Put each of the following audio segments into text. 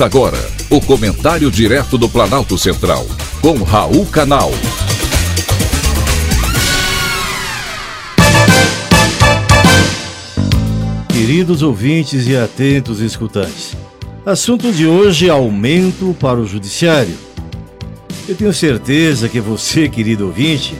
Agora o comentário direto do Planalto Central, com Raul Canal. Queridos ouvintes e atentos escutantes, assunto de hoje: aumento para o Judiciário. Eu tenho certeza que você, querido ouvinte,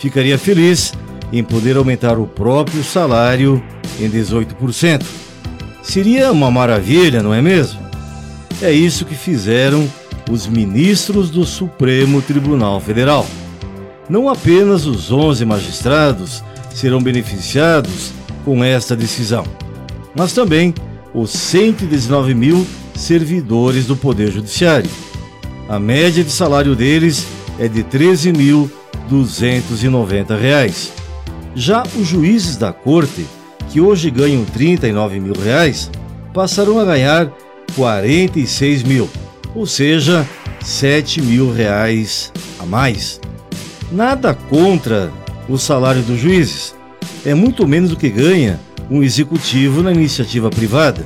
ficaria feliz em poder aumentar o próprio salário em 18%. Seria uma maravilha, não é mesmo? É isso que fizeram os ministros do Supremo Tribunal Federal. Não apenas os 11 magistrados serão beneficiados com esta decisão, mas também os 119 mil servidores do Poder Judiciário. A média de salário deles é de R$ 13.290. Já os juízes da corte, que hoje ganham 39 mil reais, passarão a ganhar 46 mil, ou seja, 7 mil reais a mais. Nada contra o salário dos juízes, é muito menos do que ganha um executivo na iniciativa privada.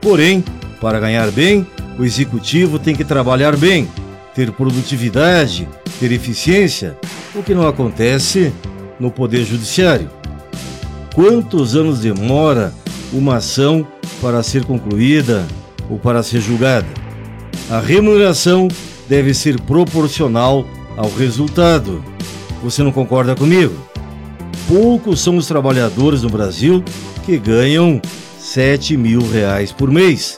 Porém, para ganhar bem, o executivo tem que trabalhar bem, ter produtividade, ter eficiência, o que não acontece no Poder Judiciário. Quantos anos demora uma ação para ser concluída ou para ser julgada. A remuneração deve ser proporcional ao resultado. Você não concorda comigo? Poucos são os trabalhadores no Brasil que ganham 7 mil reais por mês.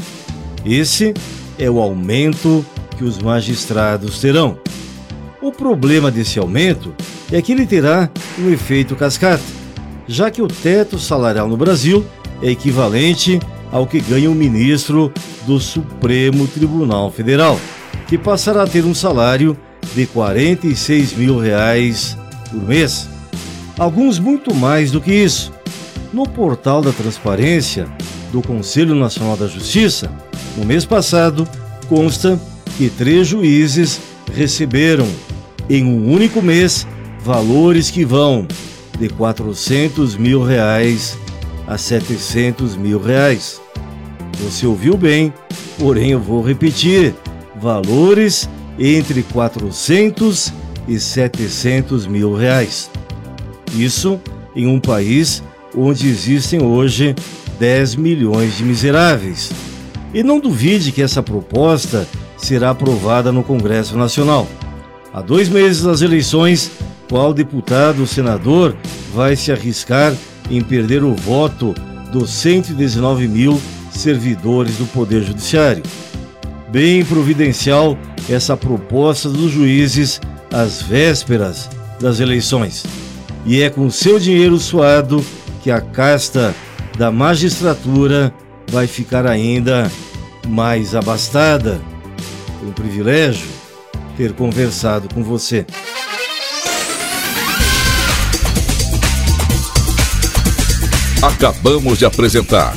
Esse é o aumento que os magistrados terão. O problema desse aumento é que ele terá um efeito cascata, já que o teto salarial no Brasil é equivalente ao que ganha o ministro do Supremo Tribunal Federal, que passará a ter um salário de 46 mil reais por mês. Alguns muito mais do que isso. No portal da transparência do Conselho Nacional da Justiça, no mês passado, consta que três juízes receberam, em um único mês, valores que vão de 400 mil reais a 700 mil reais. Você ouviu bem, porém eu vou repetir: valores entre 400 e 700 mil reais. Isso em um país onde existem hoje 10 milhões de miseráveis. E não duvide que essa proposta será aprovada no Congresso Nacional. Há dois meses das eleições, qual deputado ou senador vai se arriscar em perder o voto dos 119 mil servidores do Poder Judiciário. Bem providencial essa proposta dos juízes às vésperas das eleições. E é com seu dinheiro suado que a casta da magistratura vai ficar ainda mais abastada. Foi um privilégio ter conversado com você. Acabamos de apresentar